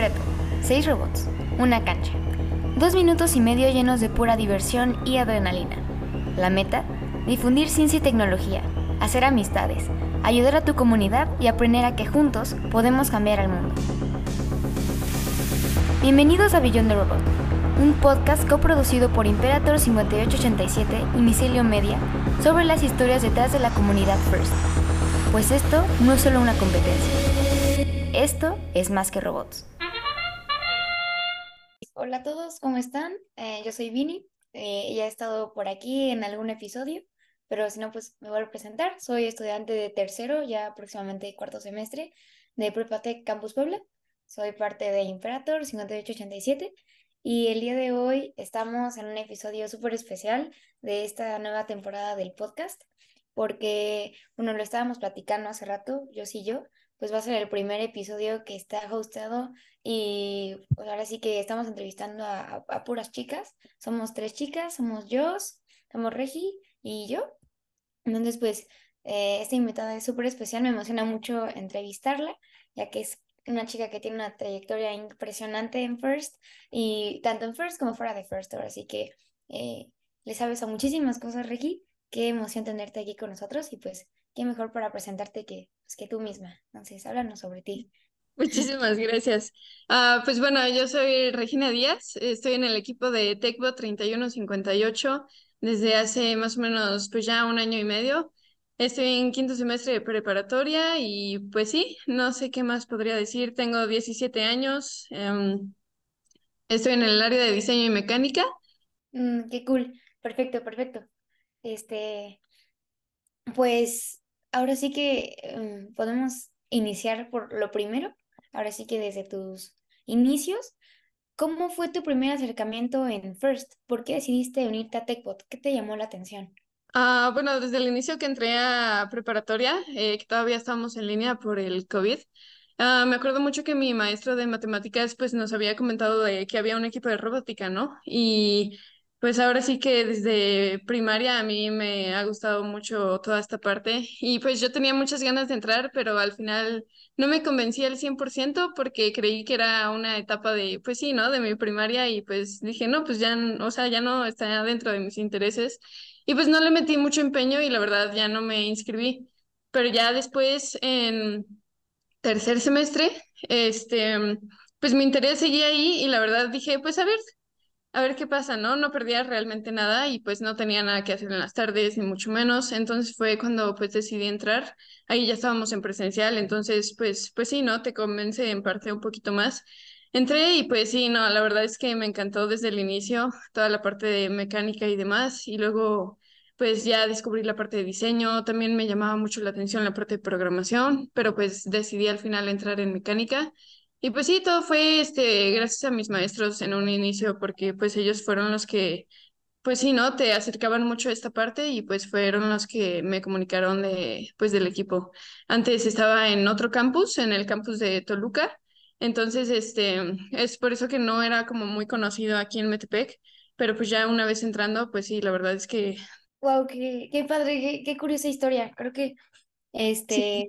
reto, seis robots, una cancha, dos minutos y medio llenos de pura diversión y adrenalina. La meta, difundir ciencia y tecnología, hacer amistades, ayudar a tu comunidad y aprender a que juntos podemos cambiar al mundo. Bienvenidos a Beyond the Robot, un podcast coproducido por Imperator 5887 y Micelio Media sobre las historias detrás de la comunidad First. Pues esto no es solo una competencia. Esto es más que robots. Hola a todos, ¿cómo están? Eh, yo soy Vini. Eh, ya he estado por aquí en algún episodio, pero si no, pues me voy a presentar. Soy estudiante de tercero, ya próximamente cuarto semestre, de Prepatec Campus Puebla. Soy parte de Imperator 5887 y el día de hoy estamos en un episodio súper especial de esta nueva temporada del podcast, porque, bueno, lo estábamos platicando hace rato, yo sí yo, pues va a ser el primer episodio que está hostado y pues ahora sí que estamos entrevistando a, a, puras chicas. Somos tres chicas, somos yo, somos Regi y yo. Entonces, pues, eh, esta invitada es súper especial, me emociona mucho entrevistarla, ya que es una chica que tiene una trayectoria impresionante en First, y tanto en First como fuera de First, ahora sí que eh, le sabes a muchísimas cosas, Regi. Qué emoción tenerte aquí con nosotros y pues qué mejor para presentarte que, pues, que tú misma. Entonces, háblanos sobre ti. Muchísimas gracias. Uh, pues bueno, yo soy Regina Díaz, estoy en el equipo de TechBot 3158 desde hace más o menos pues ya un año y medio. Estoy en quinto semestre de preparatoria y pues sí, no sé qué más podría decir. Tengo 17 años, um, estoy en el área de diseño y mecánica. Mm, qué cool, perfecto, perfecto. Este, pues ahora sí que um, podemos iniciar por lo primero, ahora sí que desde tus inicios, ¿cómo fue tu primer acercamiento en First? ¿Por qué decidiste unirte a TechBot? ¿Qué te llamó la atención? Ah, bueno, desde el inicio que entré a preparatoria, eh, que todavía estábamos en línea por el COVID, ah, me acuerdo mucho que mi maestro de matemáticas pues nos había comentado de que había un equipo de robótica, ¿no? Y pues ahora sí que desde primaria a mí me ha gustado mucho toda esta parte y pues yo tenía muchas ganas de entrar, pero al final no me convencí al 100% porque creí que era una etapa de, pues sí, ¿no? De mi primaria y pues dije, no, pues ya, o sea, ya no está dentro de mis intereses y pues no le metí mucho empeño y la verdad ya no me inscribí, pero ya después en tercer semestre, este, pues mi interés seguía ahí y la verdad dije, pues a ver a ver qué pasa, ¿no? No perdía realmente nada y pues no tenía nada que hacer en las tardes, ni mucho menos. Entonces fue cuando pues decidí entrar. Ahí ya estábamos en presencial, entonces pues, pues sí, ¿no? Te convence en parte un poquito más. Entré y pues sí, no, la verdad es que me encantó desde el inicio toda la parte de mecánica y demás. Y luego pues ya descubrí la parte de diseño, también me llamaba mucho la atención la parte de programación, pero pues decidí al final entrar en mecánica y pues sí, todo fue este, gracias a mis maestros en un inicio, porque pues ellos fueron los que, pues sí, ¿no? Te acercaban mucho a esta parte y pues fueron los que me comunicaron de, pues del equipo. Antes estaba en otro campus, en el campus de Toluca, entonces este, es por eso que no era como muy conocido aquí en Metepec, pero pues ya una vez entrando, pues sí, la verdad es que... Wow, qué, qué padre, qué, qué curiosa historia. Creo que este,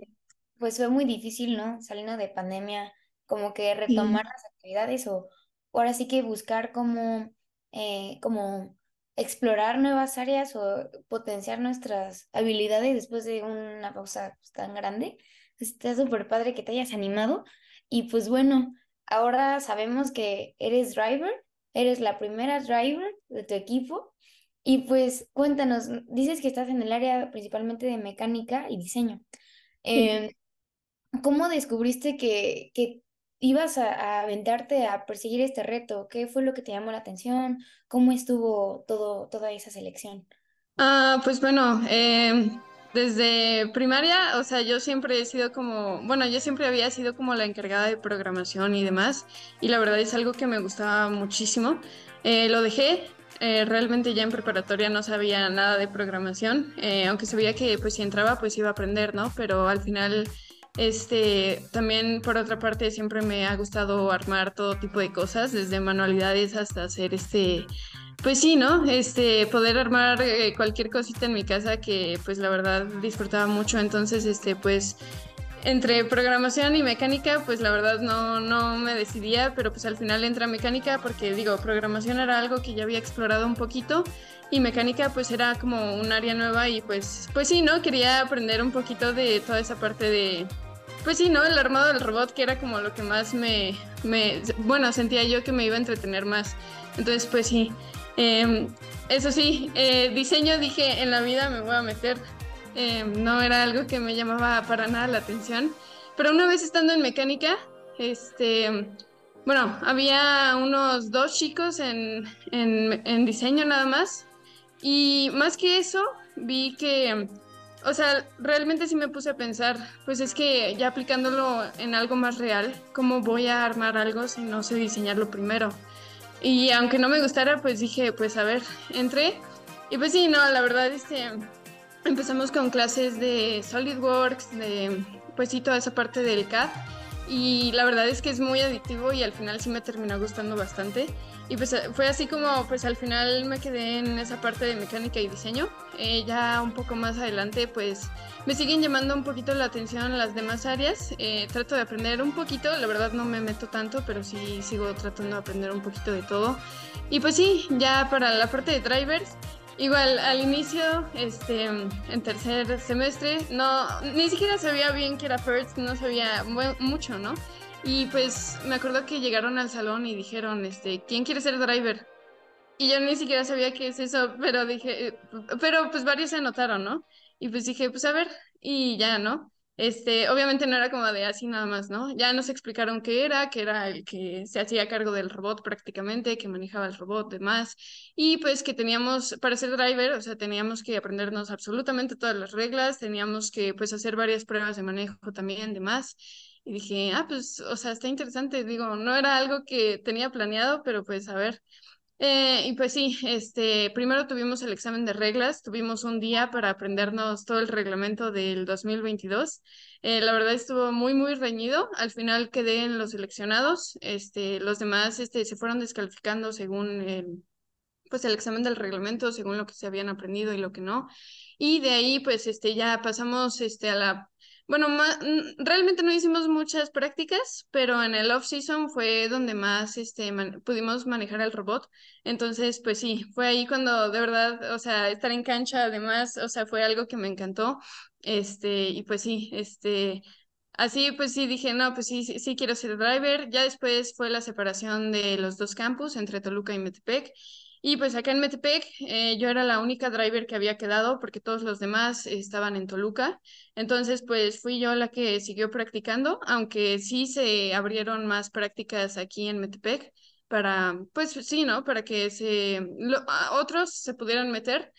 pues fue muy difícil, ¿no? Saliendo de pandemia como que retomar las actividades o ahora sí que buscar cómo, eh, como explorar nuevas áreas o potenciar nuestras habilidades después de una pausa pues, tan grande. Está súper padre que te hayas animado y pues bueno, ahora sabemos que eres driver, eres la primera driver de tu equipo y pues cuéntanos, dices que estás en el área principalmente de mecánica y diseño. Em, ¿Cómo descubriste que, que ibas a, aventarte a perseguir este reto? ¿Qué fue lo que te llamó la atención? ¿Cómo estuvo todo, toda esa selección? Ah, pues bueno, em, desde primaria, o sea, yo siempre he sido como, bueno, yo siempre había sido como la encargada de programación y demás, y la verdad es algo que me gustaba muchísimo. Eh, lo dejé, eh, realmente ya en preparatoria no sabía nada de programación, eh, aunque sabía que pues si entraba pues iba a aprender, ¿no? Pero al final este, también por otra parte siempre me ha gustado armar todo tipo de cosas, desde manualidades hasta hacer este, pues sí, ¿no? Este, poder armar eh, cualquier cosita en mi casa que pues la verdad disfrutaba mucho, entonces este, pues entre programación y mecánica, pues la verdad no, no me decidía, pero pues al final entra mecánica porque digo, programación era algo que ya había explorado un poquito y mecánica pues era como un área nueva y pues, pues sí, ¿no? Quería aprender un poquito de toda esa parte de, pues sí, ¿no? El armado del robot que era como lo que más me, bueno, sentía yo que me iba a entretener más. Entonces pues sí, em, eso sí, eh, diseño dije en la vida me voy a meter Em, no era algo que me llamaba para nada la atención. Pero una vez estando en mecánica, este, bueno, había unos dos chicos en, en, diseño nada más. Y más que eso, vi que, o sea, realmente sí me puse a pensar, pues es que ya aplicándolo en algo más real, ¿cómo voy a armar algo si no sé diseñarlo primero? Y aunque no me gustara, pues dije, pues a ver, entré. Y pues sí, no, la verdad, este, empezamos con clases de SolidWorks, de pues sí, toda esa parte del CAD. Y la verdad es que es muy adictivo y al final sí me terminó gustando bastante. Y pues fue así como pues al final me quedé en esa parte de mecánica y diseño. Eh, ya un poco más adelante pues me siguen llamando un poquito la atención las demás áreas. Eh, trato de aprender un poquito, la verdad no me meto tanto, pero sí sigo tratando de aprender un poquito de todo. Y pues sí, ya para la parte de drivers, Igual, al inicio, este, en tercer semestre, no, ni siquiera sabía bien que era First, no sabía mucho, ¿no? Y pues me acuerdo que llegaron al salón y dijeron, este, ¿quién quiere ser driver? Y yo ni siquiera sabía qué es eso, pero dije, eh, pero pues varios se anotaron, ¿no? Y pues dije, pues a ver, y ya, ¿no? Este, obviamente no era como de así nada más, ¿no? Ya nos explicaron qué era, que era el que se hacía cargo del robot prácticamente, que manejaba el robot, demás, y pues que teníamos, para ser driver, o sea, teníamos que aprendernos absolutamente todas las reglas, teníamos que pues hacer varias pruebas de manejo también, demás, y dije, ah, pues, o sea, está interesante, digo, no era algo que tenía planeado, pero pues a ver, eh, y pues sí, este, primero tuvimos el examen de reglas, tuvimos un día para aprendernos todo el reglamento del 2022. Eh, la verdad estuvo muy, muy reñido. Al final quedé en los seleccionados. Este, los demás este, se fueron descalificando según el, pues el examen del reglamento, según lo que se habían aprendido y lo que no. Y de ahí, pues, este, ya pasamos este, a la bueno, realmente no hicimos muchas prácticas, pero en el off-season fue donde más este, pudimos manejar el robot. Entonces, pues sí, fue ahí cuando de verdad, o sea, estar en cancha además, o sea, fue algo que me encantó. Este, y pues sí, este, así pues sí dije, no, pues sí, sí, sí quiero ser driver. Ya después fue la separación de los dos campus entre Toluca y Metepec. Y pues acá en Metepec eh, yo era la única driver que había quedado porque todos los demás estaban en Toluca. Entonces pues fui yo la que siguió practicando, aunque sí se abrieron más prácticas aquí en Metepec para, pues sí, ¿no? Para que otros se pudieran meter.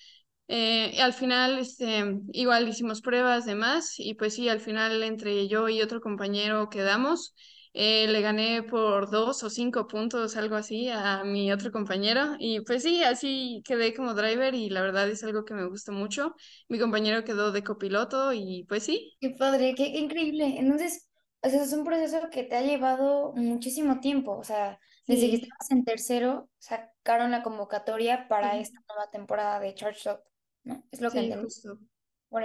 Eh, al final, este, igual hicimos pruebas, demás, y pues sí, al final entre yo y otro compañero quedamos. Eh, le gané por dos o cinco puntos, algo así, a mi otro compañero. Y pues sí, así quedé como driver y la verdad es algo que me gusta mucho. Mi compañero quedó de copiloto y pues sí. Qué padre, qué, increíble. Entonces, o sea, es un proceso que te ha llevado muchísimo tiempo. O sea, desde que estabas en tercero, sacaron la convocatoria para esta nueva temporada de Charge Up, ¿no? Es lo que entendí. Justo,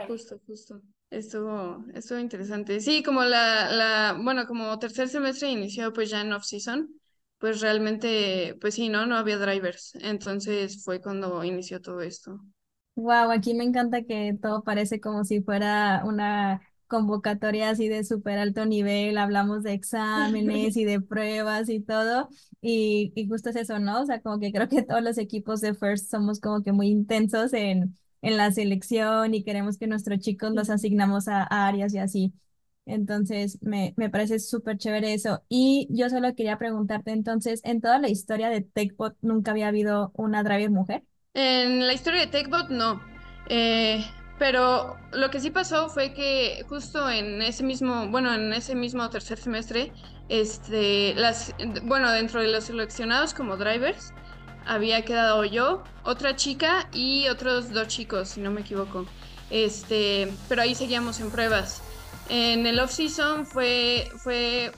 justo, justo. Estuvo, estuvo interesante. Sí, como la, la, bueno, como tercer semestre inició pues ya en off-season, pues realmente, pues sí, ¿no? No había drivers. Entonces fue cuando inició todo esto. Wow, aquí me encanta que todo parece como si fuera una convocatoria así de súper alto nivel, hablamos de exámenes y de pruebas y todo, y, y justo es eso, ¿no? O sea, como que creo que todos los equipos de First somos como que muy intensos en en la selección y queremos que nuestros chicos los asignamos a, áreas y así. Entonces, me, me parece súper chévere eso. Y yo solo quería preguntarte, entonces, ¿en toda la historia de TechBot nunca había habido una driver mujer? En la historia de TechBot, no. Eh, pero lo que sí pasó fue que justo en ese mismo, bueno, en ese mismo tercer semestre, este, las, bueno, dentro de los seleccionados como drivers, había quedado yo, otra chica y otros dos chicos, si no me equivoco. Este, pero ahí seguíamos en pruebas. En el off-season fue, fue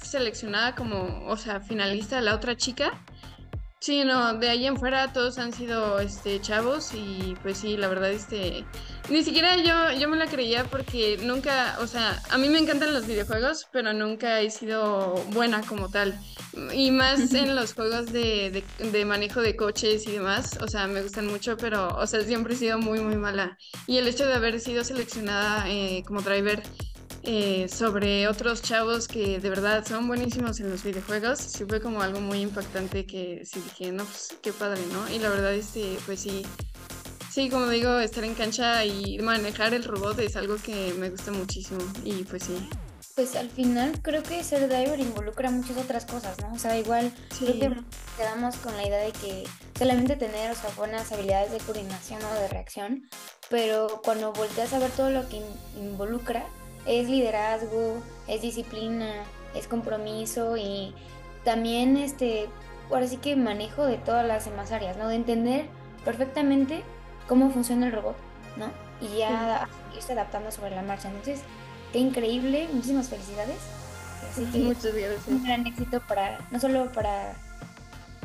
seleccionada como, o sea, finalista la otra chica. Sí, no, de ahí en fuera todos han sido este chavos y pues sí, la verdad este ni siquiera yo yo me la creía porque nunca, o sea, a mí me encantan los videojuegos, pero nunca he sido buena como tal. Y más en los juegos de, de, manejo de coches y demás, o sea, me gustan mucho, pero o sea, siempre he sido muy muy mala. Y el hecho de haber sido seleccionada eh, como driver eh, sobre otros chavos que de verdad son buenísimos en los videojuegos, sí fue como algo muy impactante que sí dije, no, pues qué padre, ¿no? Y la verdad, este, pues sí, sí, como digo, estar en cancha y manejar el robot es algo que me gusta muchísimo y pues sí. Pues al final creo que ser diver involucra muchas otras cosas, ¿no? O sea, igual creo que quedamos con la idea de que solamente tener, o sea, buenas habilidades de coordinación o de reacción, pero cuando volteas a ver todo lo que involucra, es liderazgo, es disciplina, es compromiso y también este, ahora sí que manejo de todas las demás áreas, ¿no? De entender perfectamente cómo funciona el robot, ¿no? Y ya irse adaptando sobre la marcha. Entonces, qué increíble, muchísimas felicidades. Así que Muchas gracias. Un gran éxito para, no solo para,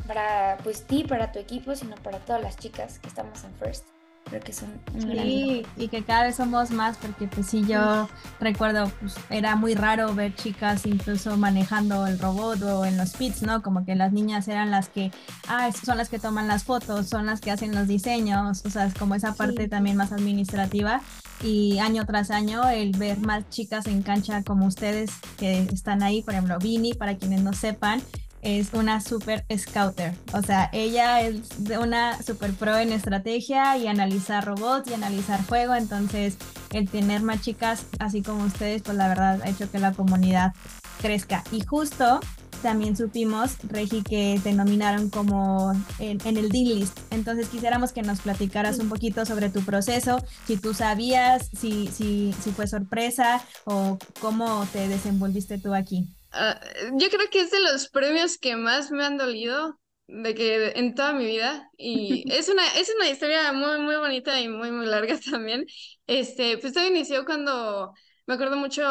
para pues ti, para tu equipo, sino para todas las chicas que estamos en First creo que son sí, y que cada vez somos más porque pues sí yo recuerdo pues era muy raro ver chicas incluso manejando el robot o en los pits no como que las niñas eran las que ah son las que toman las fotos son las que hacen los diseños o sea es como esa parte también más administrativa. Y año tras año el ver más chicas en cancha como ustedes que están ahí por ejemplo Vini para quienes no sepan es una super scouter. O sea, ella es una super pro en estrategia y analizar robots y analizar juego. Entonces, el tener más chicas así como ustedes, pues la verdad ha hecho que la comunidad crezca. Y justo también supimos, Regi, que te nominaron como en, el Dean List. Entonces quisiéramos que nos platicaras un poquito sobre tu proceso, si tú sabías, si, si, si fue sorpresa o cómo te desenvolviste tú aquí. Ah, yo creo que es de los premios que más me han dolido de que en toda mi vida y es una es una historia muy muy bonita y muy muy larga también. Este, pues todo inició cuando me acuerdo mucho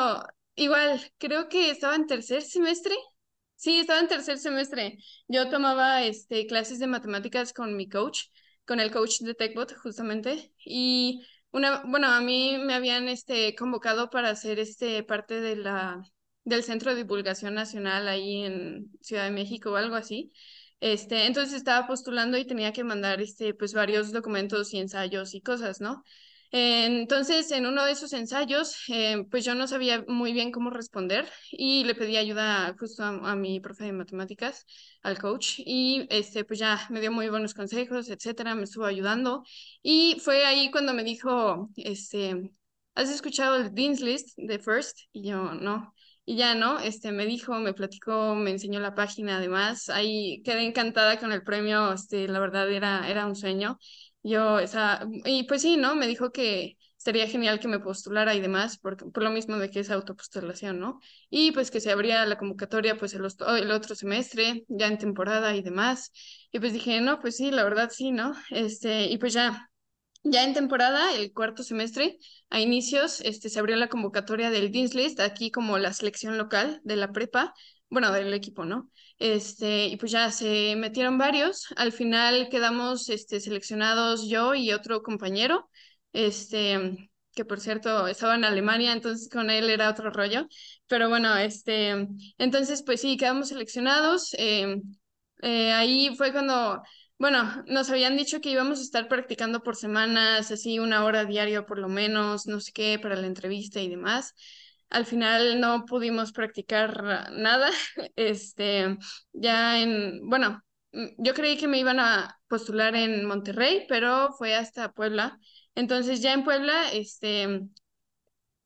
igual, creo que estaba en tercer semestre. Sí, estaba en tercer semestre. Yo tomaba este clases de matemáticas con mi coach, con el coach de TechBot justamente y una bueno, a mí me habían este convocado para hacer este parte de la del Centro de Divulgación Nacional ahí en Ciudad de México o algo así. Este, entonces estaba postulando y tenía que mandar este, pues varios documentos y ensayos y cosas, ¿no? Entonces, en uno de esos ensayos, eh, pues yo no sabía muy bien cómo responder y le pedí ayuda justo a, mi profe de matemáticas, al coach, y este, pues ya me dio muy buenos consejos, etcétera, me estuvo ayudando. Y fue ahí cuando me dijo, este, ¿has escuchado el Dean's List de First? Y yo, no. Y ya, ¿no? Este, me dijo, me platicó, me enseñó la página además. Ahí quedé encantada con el premio, este, la verdad era, era un sueño. Yo, esa, y pues sí, ¿no? Me dijo que sería genial que me postulara y demás, porque, por lo mismo de que es autopostulación, ¿no? Y pues que se abría la convocatoria pues el, el otro semestre, ya en temporada y demás. Y pues dije, no, pues sí, la verdad sí, ¿no? Este, y pues ya, ya en temporada, el cuarto semestre, a inicios, este, se abrió la convocatoria del Dean's List, aquí como la selección local de la prepa, bueno, del equipo, ¿no? Este, y pues ya se metieron varios, al final quedamos este, seleccionados yo y otro compañero, este, que por cierto estaba en Alemania, entonces con él era otro rollo, pero bueno, este, entonces pues sí, quedamos seleccionados, eh, eh, ahí fue cuando bueno, nos habían dicho que íbamos a estar practicando por semanas, así una hora diario por lo menos, no sé qué, para la entrevista y demás. Al final no pudimos practicar nada. Este, ya en, bueno, mm, yo creí que me iban a postular en Monterrey, pero fue hasta Puebla. Entonces ya en Puebla, este,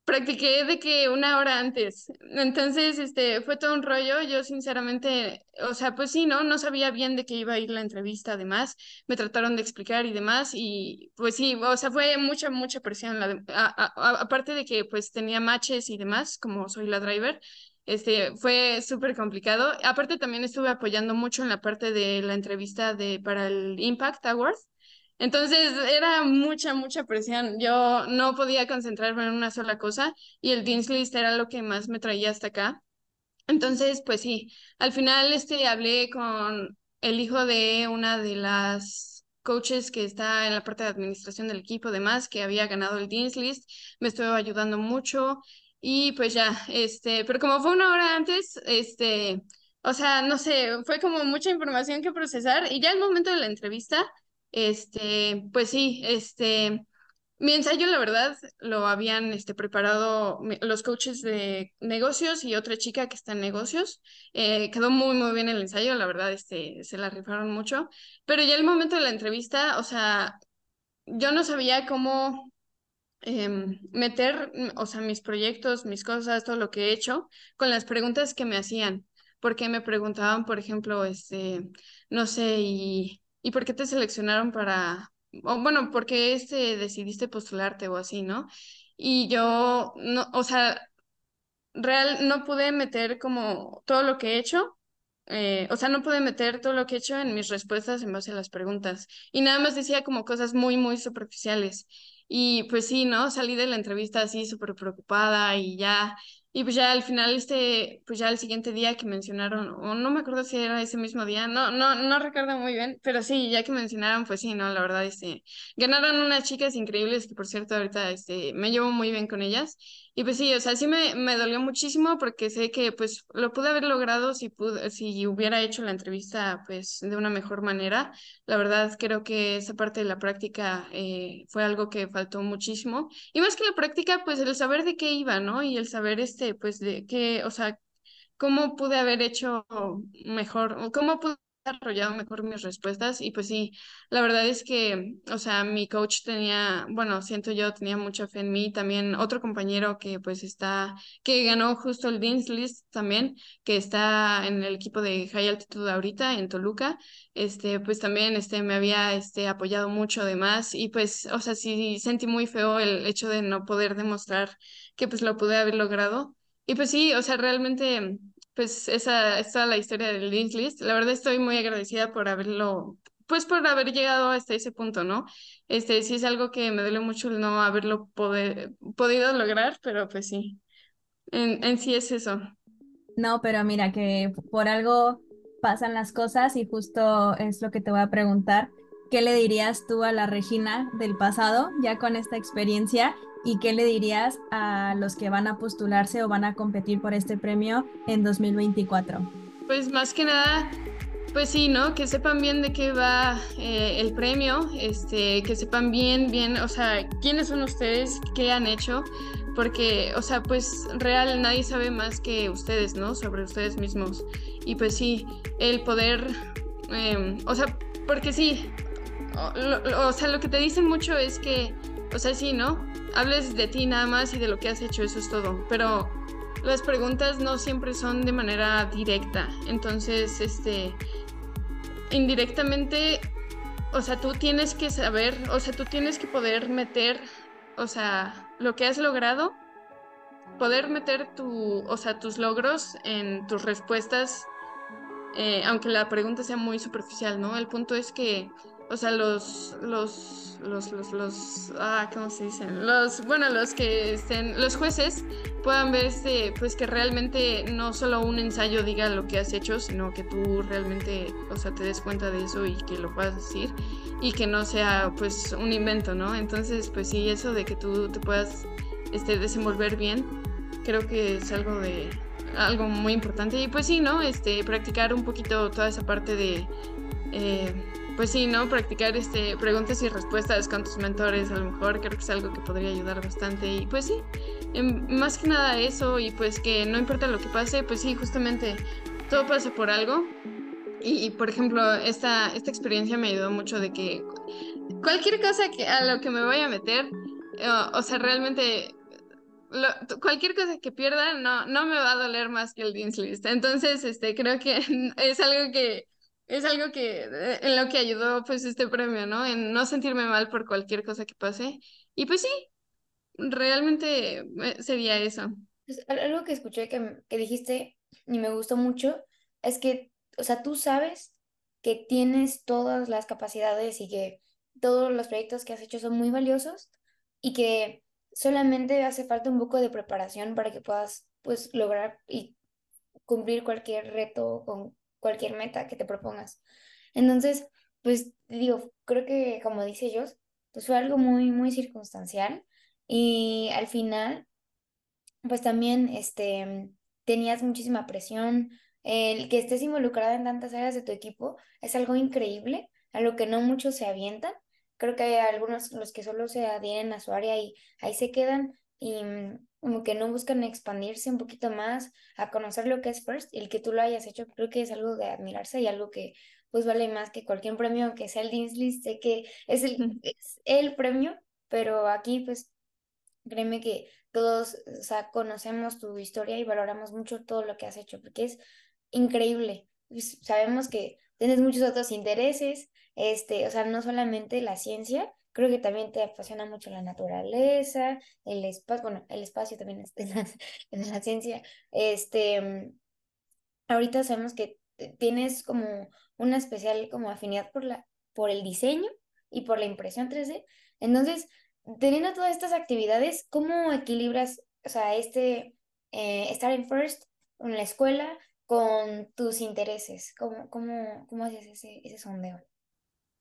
practiqué de que una hora antes. Entonces, este, fue todo un rollo. Yo sinceramente, o sea, pues sí, ¿no? No sabía bien de qué iba a ir la entrevista, además. Me trataron de explicar y demás. Y pues sí, o sea, fue mucha, mucha presión. La aparte de que pues tenía matches y demás, como soy la driver. Este, fue súper complicado. Aparte también estuve apoyando mucho en la parte de la entrevista de, para el Impact Awards. Entonces era mucha, mucha presión. Yo no podía concentrarme en una sola cosa y el Dean's List era lo que más me traía hasta acá. Entonces, pues sí, al final este, hablé con el hijo de una de las coaches que está en la parte de administración del equipo, además, que había ganado el Dean's List, me estuvo ayudando mucho y pues ya, este, pero como fue una hora antes, este, o sea, no sé, fue como mucha información que procesar y ya el momento de la entrevista, este, pues sí, este, mi ensayo, la verdad, lo habían este, preparado los coaches de negocios y otra chica que está en negocios. Eh, quedó muy, muy bien el ensayo, la verdad, este, se la rifaron mucho. Pero ya el momento de la entrevista, o sea, yo no sabía cómo Em, meter, mm, o sea, mis proyectos, mis cosas, todo lo que he hecho, con las preguntas que me hacían, porque me preguntaban, por ejemplo, este, no sé, y, y por qué te seleccionaron para, o bueno, por qué este, decidiste postularte o así, ¿no? Y yo, no, o sea, real, no pude meter como todo lo que he hecho, eh, o sea, no pude meter todo lo que he hecho en mis respuestas en base a las preguntas. Y nada más decía como cosas muy, muy superficiales. Y pues sí, ¿no? Salí de la entrevista así súper preocupada y ya, y pues ya al final, este, pues ya el siguiente día que mencionaron, o no me acuerdo si era ese mismo día, no, no, no recuerdo muy bien, pero sí, ya que mencionaron, pues sí, ¿no? La verdad, este, ganaron unas chicas increíbles que por cierto ahorita, este, me llevo muy bien con ellas. Y pues sí, o sea, sí me, me dolió muchísimo porque sé que pues lo pude haber logrado si, pude, si hubiera hecho la entrevista pues de una mejor manera. La verdad creo que esa parte de la práctica eh, fue algo que faltó muchísimo. Y más que la práctica, pues el saber de qué iba, ¿no? Y el saber este, pues de qué, o sea, cómo pude haber hecho mejor, cómo pude desarrollado mejor mis respuestas y pues sí, la verdad es que, o sea, mi coach tenía, bueno, siento yo, tenía mucha fe en mí, también otro compañero que pues está, que ganó justo el Dean's List también, que está en el equipo de High Altitude ahorita en Toluca, este, pues también este, me había este, apoyado mucho además y pues, o sea, sí sentí muy feo el hecho de no poder demostrar que pues lo pude haber logrado. Y pues sí, o sea, realmente pues esa es toda la historia del Dean's List. La verdad estoy muy agradecida por haberlo, pues por haber llegado hasta ese punto, ¿no? Este sí es algo que me duele mucho el no haberlo podido lograr, pero pues sí, en, en sí es eso. No, pero mira que por algo pasan las cosas y justo es lo que te voy a preguntar. ¿Qué le dirías tú a la Regina del pasado, ya con esta experiencia? ¿Y qué le dirías a los que van a postularse o van a competir por este premio en 2024? Pues más que nada, pues sí, ¿no? Que sepan bien de qué va eh, el premio, este, que sepan bien, bien, o sea, quiénes son ustedes, qué han hecho, porque, o sea, pues real nadie sabe más que ustedes, ¿no? Sobre ustedes mismos. Y pues sí, el poder, em, o sea, porque sí, o sea, lo que te dicen mucho es que, o sea, sí, ¿no? hables de ti nada más y de lo que has hecho, eso es todo. Pero las preguntas no siempre son de manera directa. Entonces, este, indirectamente, o sea, tú tienes que saber, o sea, tú tienes que poder meter, o sea, lo que has logrado, poder meter tu, o sea, tus logros en tus respuestas, eh, aunque la pregunta sea muy superficial, ¿no? El punto es que o sea, los, los, los, los, los, ah, ¿cómo se dicen? Los, bueno, los que estén, los jueces puedan ver este, pues que realmente no solo un ensayo diga lo que has hecho, sino que tú realmente, o sea, te des cuenta de eso y que lo puedas decir y que no sea, pues, un invento, ¿no? Entonces, pues sí, eso de que tú te puedas, este, desenvolver bien, creo que es algo de, algo muy importante y pues sí, ¿no? Este, practicar un poquito toda esa parte de... Eh, pues sí, ¿no? Practicar este, preguntas y respuestas con tus mentores, a lo mejor creo que es algo que podría ayudar bastante. Y pues sí, em, más que nada eso, y pues que no importa lo que pase, pues sí, justamente todo pasa por algo. Y, por ejemplo, esta, esta experiencia me ayudó mucho de que cualquier cosa que, a lo que me vaya a meter, eh, o, sea, realmente cualquier cosa que pierda no, no me va a doler más que el Dean's List. Entonces, este, creo que es algo que es algo que eh, en lo que ayudó pues este premio, ¿no? En no sentirme mal por cualquier cosa que pase. Y pues sí, realmente eh, sería eso. Pues, algo que escuché que, que dijiste y me gustó mucho es que, o sea, tú sabes que tienes todas las capacidades y que todos los proyectos que has hecho son muy valiosos y que solamente hace falta un poco de preparación para que puedas pues lograr y cumplir cualquier reto con cualquier meta que te propongas. Entonces, pues digo, creo que como dice ellos, pues fue algo muy, muy circunstancial y al final, pues también, este, tenías muchísima presión, el que estés involucrada en tantas áreas de tu equipo es algo increíble, a lo que no muchos se avientan. Creo que hay algunos los que solo se adhieren a su área y ahí se quedan y mm, como que no buscan expandirse un poquito más a conocer lo que es First y el que tú lo hayas hecho creo que es algo de admirarse y algo que pues vale más que cualquier premio, aunque sea el List, sé que es el, es el premio, pero aquí pues créeme que todos, o sea, conocemos tu historia y valoramos mucho todo lo que has hecho, porque es increíble. Pues, sabemos que tienes muchos otros intereses, este, o sea, no solamente la ciencia, creo que también te apasiona mucho la naturaleza, el espacio, bueno, el espacio también es de la, ciencia. Este, ahorita sabemos que tienes como una especial como afinidad por la, por el diseño y por la impresión 3D. Entonces, teniendo todas estas actividades, ¿cómo equilibras, o sea, este, eh, estar en First, en la escuela, con tus intereses? ¿Cómo, cómo, cómo haces ese, ese sondeo?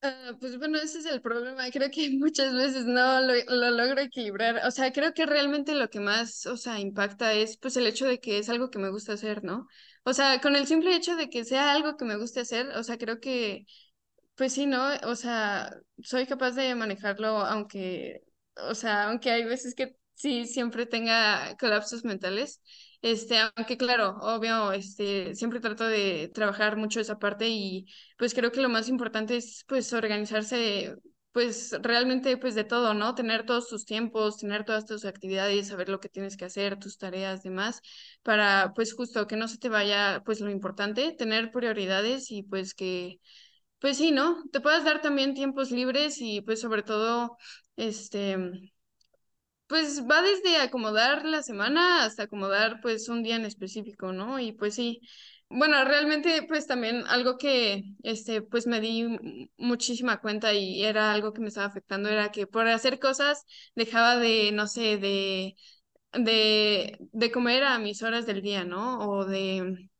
Ah, pues bueno, ese es el problema. Creo que muchas veces no lo, lo, logro equilibrar. O sea, creo que realmente lo que más, o sea, impacta es pues el hecho de que es algo que me gusta hacer, ¿no? O sea, con el simple hecho de que sea algo que me guste hacer, o sea, creo que, pues sí, ¿no? O sea, soy capaz de manejarlo, aunque, o sea, aunque hay veces que sí, siempre tenga colapsos mentales. Este, aunque claro, obvio, este, siempre trato de trabajar mucho esa parte y pues creo que lo más importante es pues organizarse pues realmente pues de todo, ¿no? Tener todos tus tiempos, tener todas tus actividades, saber lo que tienes que hacer, tus tareas, demás, para pues justo que no se te vaya pues lo importante, tener prioridades y pues que pues sí, ¿no? Te puedas dar también tiempos libres y pues sobre todo este pues va desde acomodar la semana hasta acomodar pues un día en específico, ¿no? Y pues sí, bueno, realmente pues también algo que este pues me di muchísima cuenta y era algo que me estaba afectando era que por hacer cosas dejaba de, no sé, de de, de comer a mis horas del día, ¿no? O de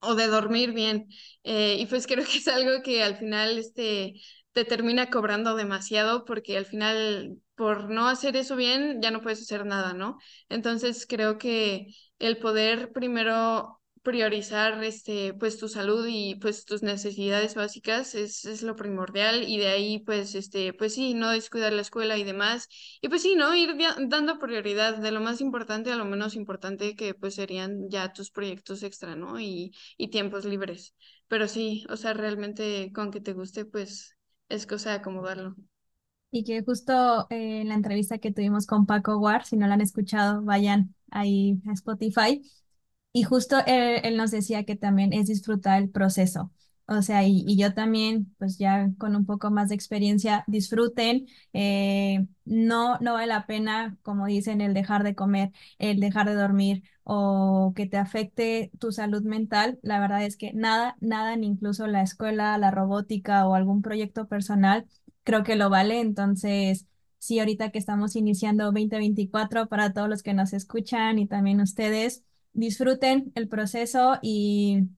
o de dormir bien. Eh, y pues creo que es algo que al final este te termina cobrando demasiado porque al final por no hacer eso bien ya no puedes hacer nada, ¿no? Entonces creo que el poder primero priorizar este pues tu salud y pues tus necesidades básicas es, es lo primordial y de ahí pues este pues sí no descuidar la escuela y demás. Y pues sí no ir dando prioridad de lo más importante a lo menos importante que pues serían ya tus proyectos extra no y, y tiempos libres. Pero sí o sea realmente con que te guste pues es cosa de acomodarlo y que justo eh, en la entrevista que tuvimos con Paco War, si no la han escuchado, vayan ahí a Spotify. Y justo él, nos decía que también es disfrutar el proceso. O sea, y, y, yo también, pues ya con un poco más de experiencia, disfruten. Eh, no, no vale la pena, como dicen, el dejar de comer, el dejar de dormir o que te afecte tu salud mental. La verdad es que nada, nada, ni incluso la escuela, la robótica o algún proyecto personal creo que lo vale. Entonces, sí, ahorita que estamos iniciando 2024, para todos los que nos escuchan y también ustedes, disfruten el proceso y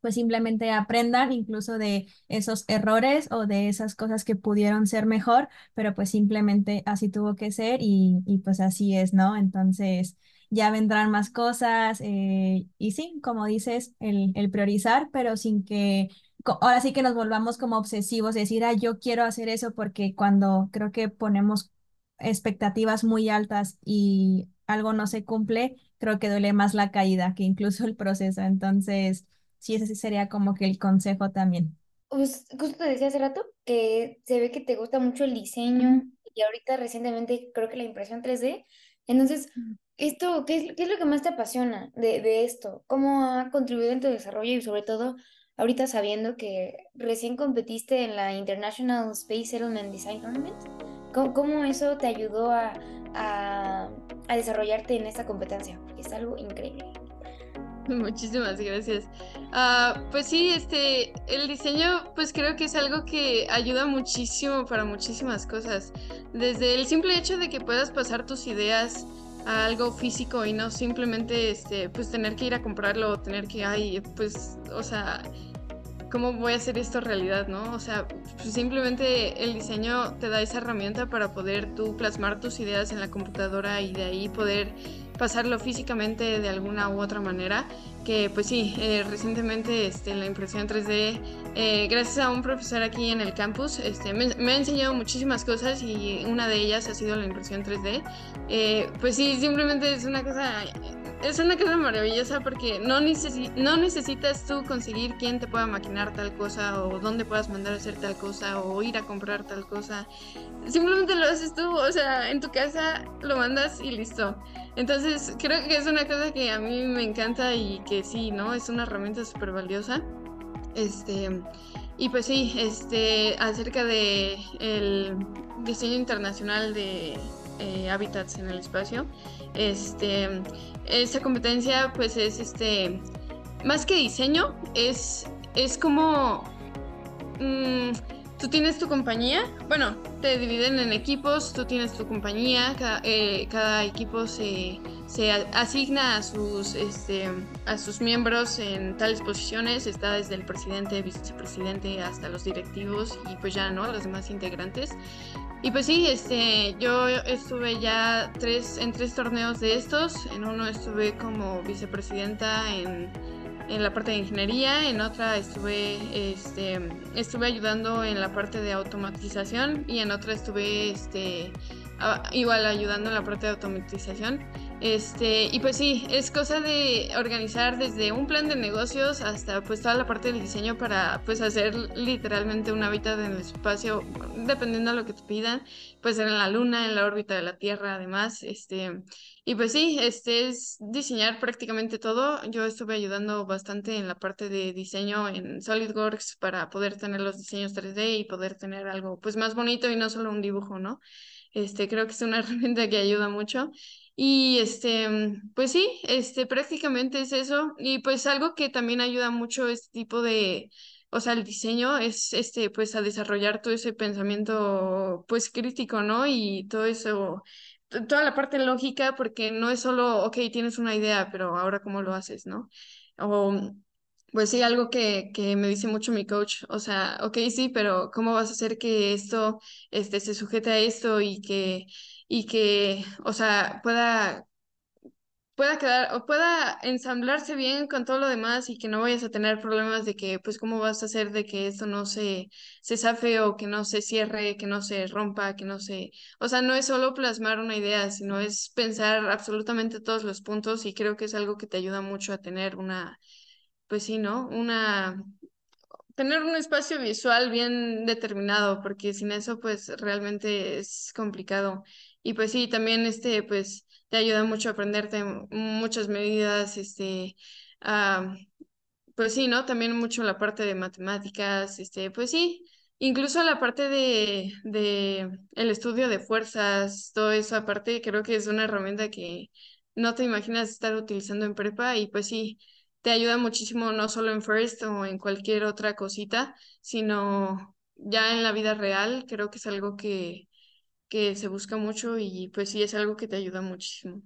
pues simplemente aprendan incluso de esos errores o de esas cosas que pudieron ser mejor, pero pues simplemente así tuvo que ser y, y pues así es, ¿no? Entonces ya vendrán más cosas eh, y sí, como dices, el, el priorizar, pero sin que ahora sí que nos volvamos como obsesivos, decir, ah, yo quiero hacer eso porque cuando creo que ponemos expectativas muy altas y algo no se cumple, creo que duele más la caída que incluso el proceso. Entonces, sí, ese sería como que el consejo también. Pues justo te decía hace rato que se ve que te gusta mucho el diseño y ahorita recientemente creo que la impresión 3D. Entonces, esto, ¿qué es, qué es lo que más te apasiona de, de esto? ¿Cómo ha contribuido en tu desarrollo y sobre todo ahorita sabiendo que recién competiste en la International Space Settlement Design Tournament, ¿cómo, eso te ayudó a, desarrollarte en esta competencia? Porque es algo increíble. Muchísimas gracias. Uh, pues sí, este, el diseño, pues creo que es algo que ayuda muchísimo para muchísimas cosas. Desde el simple hecho de que puedas pasar tus ideas a algo físico y no simplemente, este, pues tener que ir a comprarlo o tener que, ay, pues, o sea, ¿cómo voy a hacer esto realidad, no? O sea, pues, simplemente el diseño te da esa herramienta para poder tú plasmar tus ideas en la computadora y de ahí poder pasarlo físicamente de alguna u otra manera. Que pues sí, eh, recientemente este, la impresión 3D, eh, gracias a un profesor aquí en el campus, este, me, ha enseñado muchísimas cosas y una de ellas ha sido la impresión 3D. Eh, pues sí, simplemente es una cosa es una cosa maravillosa porque no, no necesitas tú conseguir quién te pueda maquinar tal cosa o dónde puedas mandar a hacer tal cosa o ir a comprar tal cosa. Simplemente lo haces tú, o sea, en tu casa lo mandas y listo. Entonces creo que es una cosa que a mí me encanta y que sí, ¿no? Es una herramienta súper valiosa. Este, y pues sí, este, acerca de el diseño internacional de eh, hábitats en el espacio, este, esta competencia pues es este, más que diseño, es, es como... Mm, tú tienes tu compañía, bueno, te dividen en equipos, tú tienes tu compañía, cada, eh, equipo se, se, asigna a sus, este, a sus miembros en tales posiciones, está desde el presidente, vicepresidente hasta los directivos y pues ya, ¿no? Los demás integrantes. Y pues sí, este, yo estuve ya tres, en tres torneos de estos, en uno estuve como vicepresidenta en en la parte de ingeniería, en otra estuve, este, estuve ayudando en la parte de automatización y en otra estuve este, igual ayudando en la parte de automatización. Este, y pues sí, es cosa de organizar desde un plan de negocios hasta pues toda la parte del diseño para pues hacer literalmente un hábitat en el espacio, dependiendo de lo que te pidan, pues en la luna, en la órbita de la Tierra además, este, y pues sí, este es diseñar prácticamente todo. Yo estuve ayudando bastante en la parte de diseño en SolidWorks para poder tener los diseños 3D y poder tener algo pues más bonito y no solo un dibujo, ¿no? Este, creo que es una herramienta que ayuda mucho. Y este, pues sí, este, prácticamente es eso. Y pues algo que también ayuda mucho este tipo de, o sea, el diseño es este, pues a desarrollar todo ese pensamiento, pues crítico, ¿no? Y todo eso toda la parte lógica, porque no es solo, ok, tienes una idea, pero ahora cómo lo haces, ¿no? O, pues sí, algo que, que me dice mucho mi coach, o sea, ok, sí, pero ¿cómo vas a hacer que esto este, se sujete a esto y que, y que, o sea, pueda pueda quedar o pueda ensamblarse bien con todo lo demás y que no vayas a tener problemas de que, pues, cómo vas a hacer de que esto no se, se zafe o que no se cierre, que no se rompa, que no se... O sea, no es solo plasmar una idea, sino es pensar absolutamente todos los puntos y creo que es algo que te ayuda mucho a tener una, pues sí, ¿no? Una... Tener un espacio visual bien determinado, porque sin eso, pues, realmente es complicado. Y pues sí, también este, pues te ayuda mucho a aprenderte muchas medidas, este, pues sí, ¿no? También mucho la parte de matemáticas, este, pues sí, incluso la parte de, de el estudio de fuerzas, todo eso aparte, creo que es una herramienta que no te imaginas estar utilizando en prepa y pues sí, te ayuda muchísimo no solo en First o en cualquier otra cosita, sino ya en la vida real, creo que es algo que, que se busca mucho y pues sí es algo que te ayuda muchísimo.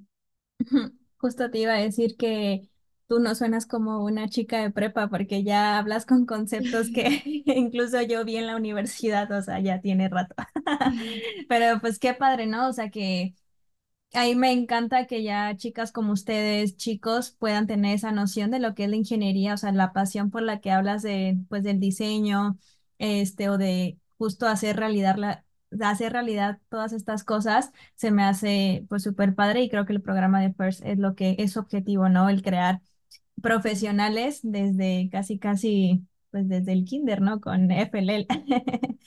Justo te iba a decir que tú no suenas como una chica de prepa porque ya hablas con conceptos que incluso yo vi en la universidad, o sea, ya tiene rato. Pero pues qué padre, ¿no? O sea que ahí me encanta que ya chicas como ustedes, chicos, puedan tener esa noción de lo que es la ingeniería, o sea, la pasión por la que hablas de, pues, del diseño, este, o de justo hacer realidad la, hacer realidad todas estas cosas se me hace pues súper padre y creo que el programa de FIRST es lo que es objetivo, ¿no? El crear profesionales desde casi, casi, pues desde el kinder, ¿no? Con FLL.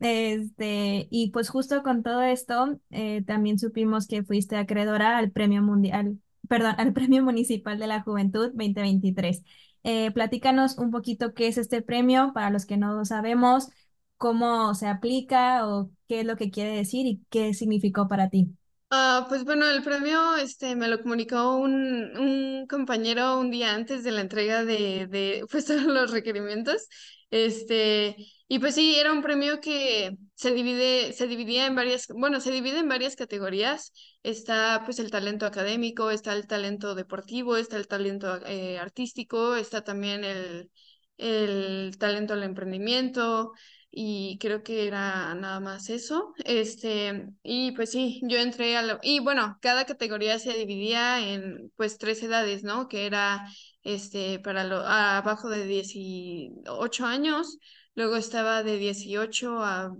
Este, y pues justo con todo esto, eh, también supimos que fuiste acreedora al Premio Mundial, perdón, al Premio Municipal de la Juventud 2023. Eh, platícanos un poquito qué es este premio para los que no lo sabemos, cómo se aplica o qué es lo que quiere decir y qué significó para ti. Ah, pues bueno, el premio este, me lo comunicó un, un compañero un día antes de la entrega de, de pues, los requerimientos. Este, y pues sí, era un premio que se divide, se dividía en varias, bueno, se divide en varias categorías. Está pues el talento académico, está el talento deportivo, está el talento eh, artístico, está también el, el talento al emprendimiento y creo que era nada más eso. Este, y pues sí, yo entré a la, y bueno, cada categoría se dividía en pues tres edades, ¿no? Que era este para lo abajo de 18 años, luego estaba de 18 a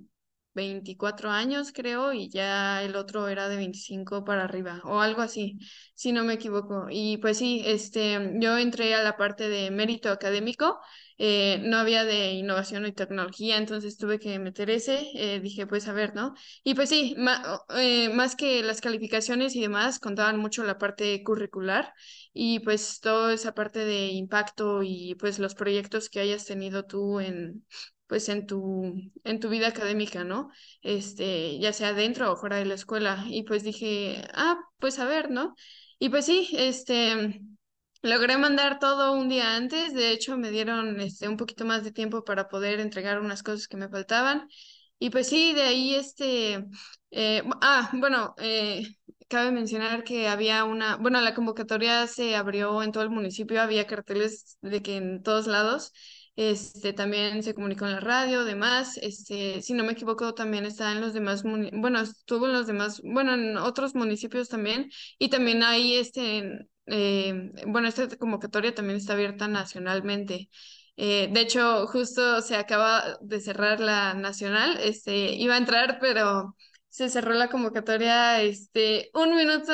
24 años, creo, y ya el otro era de 25 para arriba, o algo así, si no me equivoco. Y pues sí, este, yo entré a la parte de mérito académico, eh, no había de innovación y tecnología, entonces tuve que meter ese, eh, dije, pues a ver, ¿no? Y pues sí, eh, más que las calificaciones y demás, contaban mucho la parte curricular y pues toda esa parte de impacto y pues los proyectos que hayas tenido tú en pues en tu, en tu vida académica, ¿no? Este, ya sea dentro o fuera de la escuela. Y pues dije, ah, pues a ver, ¿no? Y pues sí, este, logré mandar todo un día antes. De hecho, me dieron este, un poquito más de tiempo para poder entregar unas cosas que me faltaban. Y pues sí, de ahí, este, eh, ah, bueno, eh, cabe mencionar que había una, bueno, la convocatoria se abrió en todo el municipio, había carteles de que en todos lados este, también se comunicó en la radio, demás, este, si no me equivoco, también está en los demás, bueno, estuvo en los demás, bueno, en otros municipios también, y también hay, este, eh, bueno, esta convocatoria también está abierta nacionalmente. Eh, de hecho, justo se acaba de cerrar la nacional, este, iba a entrar, pero se cerró la convocatoria este, un minuto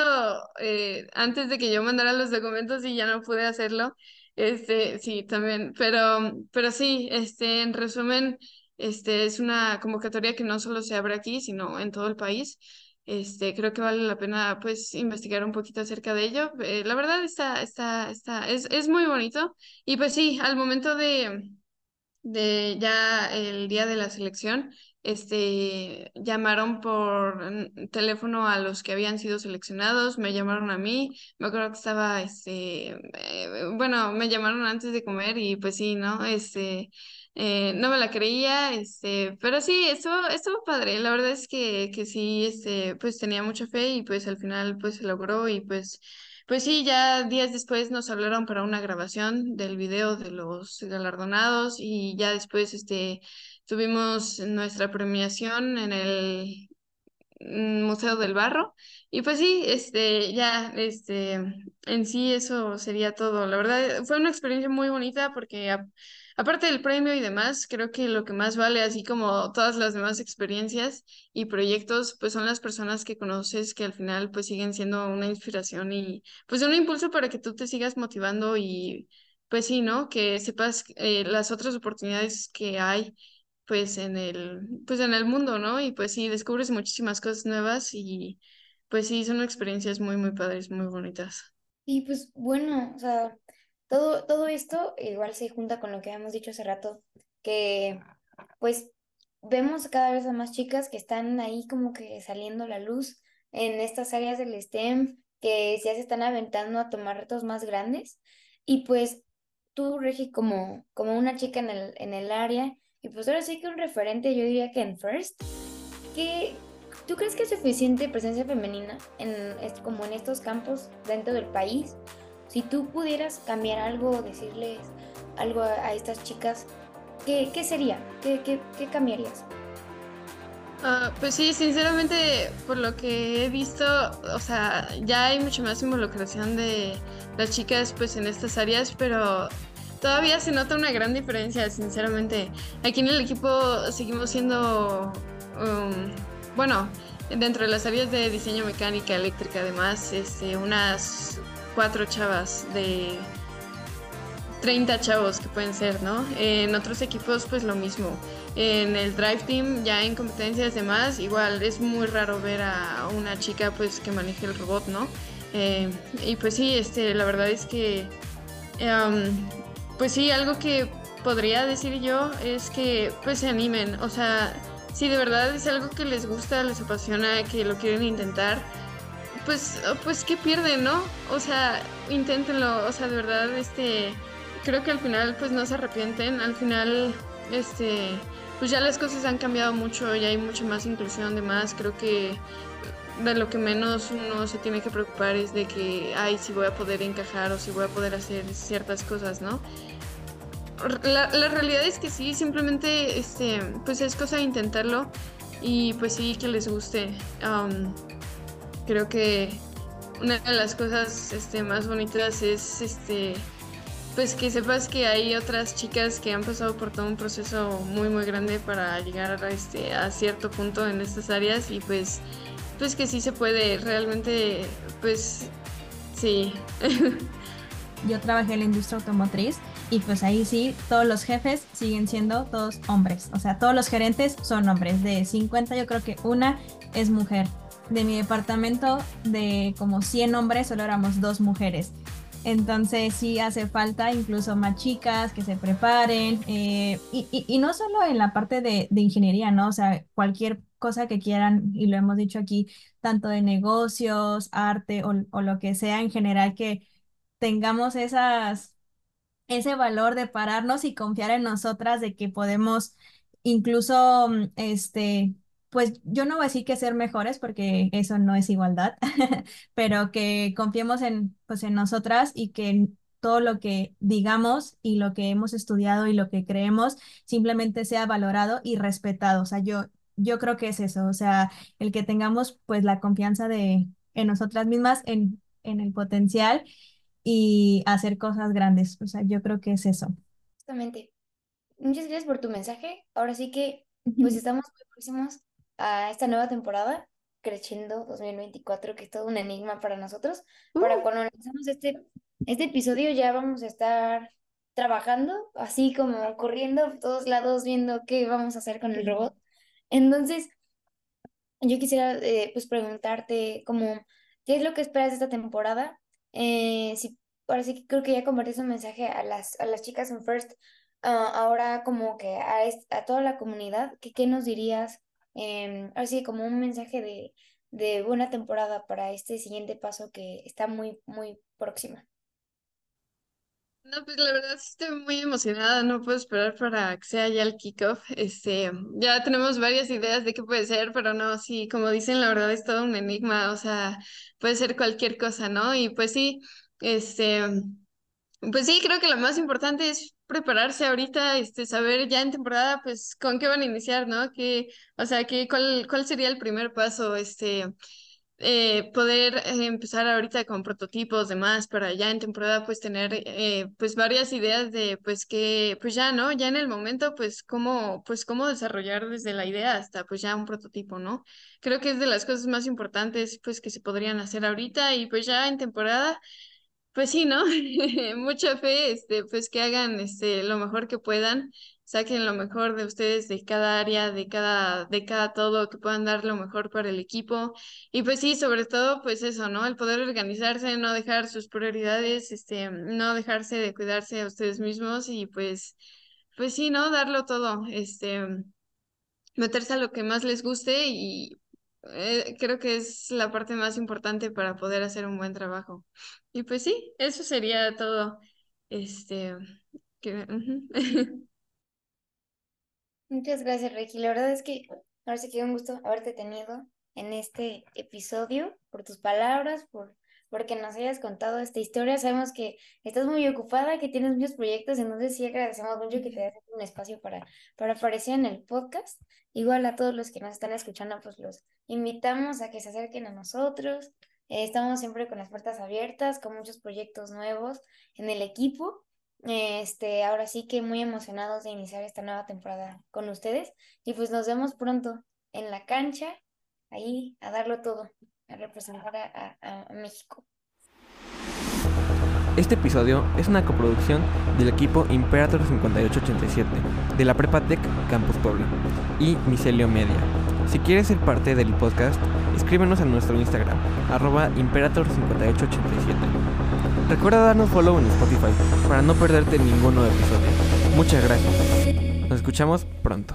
eh, antes de que yo mandara los documentos y ya no pude hacerlo. Este, sí, también, pero, pero sí, este, en resumen, este, es una convocatoria que no solo se abre aquí, sino en todo el país. Este, creo que vale la pena, pues, investigar un poquito acerca de ello. Eh, la verdad está, está, está, es, es muy bonito. Y pues sí, al momento de, de ya el día de la selección, este, llamaron por teléfono a los que habían sido seleccionados, me llamaron a mí, me acuerdo que estaba, este, eh, bueno, me llamaron antes de comer y pues sí, ¿no? Este, eh, no me la creía, este, pero sí, estuvo, estuvo padre, la verdad es que, que sí, este, pues tenía mucha fe y pues al final pues se logró y pues... Pues sí, ya días después nos hablaron para una grabación del video de los galardonados y ya después este tuvimos nuestra premiación en el Museo del Barro y pues sí, este ya este en sí eso sería todo. La verdad fue una experiencia muy bonita porque aparte del premio y demás, creo que lo que más vale así como todas las demás experiencias y proyectos pues son las personas que conoces que al final pues siguen siendo una inspiración y pues un impulso para que tú te sigas motivando y pues sí, ¿no? Que sepas eh, las otras oportunidades que hay pues en el, pues en el mundo, ¿no? Y pues sí, descubres muchísimas cosas nuevas y pues sí, son experiencias muy, muy padres, muy bonitas. Y pues bueno, o sea, todo, todo esto igual se junta con lo que habíamos dicho hace rato, que pues vemos cada vez a más chicas que están ahí como que saliendo la luz en estas áreas del STEM, que ya se están aventando a tomar retos más grandes. Y pues tú, Regi, como, como una chica en el, en el área, y pues ahora sí que un referente, yo diría que en First, que ¿tú crees que es suficiente presencia femenina en, como en estos campos dentro del país? Si tú pudieras cambiar algo decirles algo a, estas chicas, ¿qué, qué sería? ¿Qué, qué, qué cambiarías? Uh, pues sí, sinceramente, por lo que he visto, o sea, ya hay mucho más involucración de las chicas pues en estas áreas, pero todavía se nota una gran diferencia, sinceramente. Aquí en el equipo seguimos siendo, um, bueno, dentro de las áreas de diseño mecánica, eléctrica, además, este, unas cuatro chavas de 30 chavos que pueden ser, ¿no? En otros equipos, pues lo mismo. En el Drive Team, ya en competencias demás, igual es muy raro ver a una chica, pues, que maneje el robot, ¿no? Eh, y pues sí, este, la verdad es que um, pues sí, algo que podría decir yo es que pues se animen, o sea, si de verdad es algo que les gusta, les apasiona, que lo quieren intentar, pues, pues ¿qué pierden, no? O sea, inténtenlo, o sea, de verdad, este, creo que al final pues no se arrepienten, al final, este, pues ya las cosas han cambiado mucho, ya hay mucha más inclusión de más, creo que de lo que menos uno se tiene que preocupar es de que, ay, si voy a poder encajar o si voy a poder hacer ciertas cosas, ¿no? la, la, realidad es que sí, simplemente este, pues es cosa de intentarlo y pues sí que les guste. creo que una de las cosas este, más bonitas es este pues que sepas que hay otras chicas que han pasado por todo un proceso muy muy grande para llegar a, este, a cierto punto en estas áreas y pues pues que sí se puede realmente pues sí yo trabajé en la industria automotriz y pues ahí sí, todos los jefes siguen siendo todos hombres. O sea, todos los gerentes son hombres. De 50 yo creo que una es mujer. De mi departamento de como 100 hombres solo éramos dos mujeres. Entonces sí hace falta incluso más chicas que se preparen eh, y, no solo en la parte de, ingeniería, ¿no? O sea, cualquier cosa que quieran, y lo hemos dicho aquí, tanto de negocios, arte o, lo que sea en general, que tengamos esas, ese valor de pararnos y confiar en nosotras de que podemos incluso, mm, este, pues yo no voy a decir que ser mejores porque eso no es igualdad, pero que confiemos en, pues en nosotras y que todo lo que digamos y lo que hemos estudiado y lo que creemos simplemente sea valorado y respetado. O sea, yo, yo creo que es eso, o sea, el que tengamos pues la confianza de, en nosotras mismas, en, en el potencial y hacer cosas grandes. O sea, yo creo que es eso. Justamente. Muchas gracias por tu mensaje. Ahora sí que pues estamos muy próximos a esta nueva temporada, Creciendo 2024, que es todo un enigma para nosotros. Para uh. cuando lanzamos este, este episodio ya vamos a estar trabajando, así como corriendo por todos lados, viendo qué vamos a hacer con el robot. Entonces, yo quisiera eh, pues preguntarte como, ¿qué es lo que esperas de esta temporada? Eh, sí, ahora que creo que ya compartiste un mensaje a las, a las chicas en First, ah, ahora como que a, a toda la comunidad, que, ¿qué nos dirías? Eh, ahora sí, como un mensaje de, de buena temporada para este siguiente paso que está muy, muy próxima. No, pues la verdad estoy muy emocionada, no puedo esperar para que sea ya el kickoff. Este, ya tenemos varias ideas de qué puede ser, pero no, sí, como dicen, la verdad es todo un enigma, o sea, puede ser cualquier cosa, ¿no? Y pues sí, este, pues sí, creo que lo más importante es prepararse ahorita, este, saber ya en temporada, pues, con qué van a iniciar, ¿no? Que, o sea, que, cuál, cuál sería el primer paso, este, eh, poder eh, empezar ahorita con prototipos, demás, para ya en temporada pues tener eh, pues varias ideas de pues que pues ya, ¿no? Ya en el momento pues cómo pues cómo desarrollar desde la idea hasta pues ya un prototipo, ¿no? Creo que es de las cosas más importantes pues que se podrían hacer ahorita y pues ya en temporada pues sí, ¿no? Mucha fe, este, pues que hagan este, lo mejor que puedan, saquen lo mejor de ustedes de cada área, de cada, de cada todo, que puedan dar lo mejor para el equipo. Y pues sí, sobre todo, pues eso, ¿no? El poder organizarse, no dejar sus prioridades, este, no dejarse de cuidarse a ustedes mismos y pues, pues sí, ¿no? Darlo todo, este, meterse a lo que más les guste y eh, creo que es la parte más importante para poder hacer un buen trabajo. Y pues sí, eso sería todo. Este, Muchas gracias, Ricky. La verdad es que ahora sí que un gusto haberte tenido en este episodio, por tus palabras, por porque nos hayas contado esta historia. Sabemos que estás muy ocupada, que tienes muchos proyectos, entonces sí agradecemos mucho que te des un espacio para, para aparecer en el podcast. Igual a todos los que nos están escuchando, pues los invitamos a que se acerquen a nosotros. Eh, estamos siempre con las puertas abiertas, con muchos proyectos nuevos en el equipo. Este, ahora sí que muy emocionados de iniciar esta nueva temporada con ustedes y pues nos vemos pronto en la cancha, ahí a darlo todo, a representar a, México. Este episodio es una coproducción del equipo Imperator 5887 de la Prepa Tech Campus Puebla y Micelio Media. Si quieres ser parte del podcast, escríbenos a nuestro Instagram, arroba Imperator5887. Recuerda darnos follow en Spotify para no perderte ninguno episodio. Muchas gracias. Nos escuchamos pronto.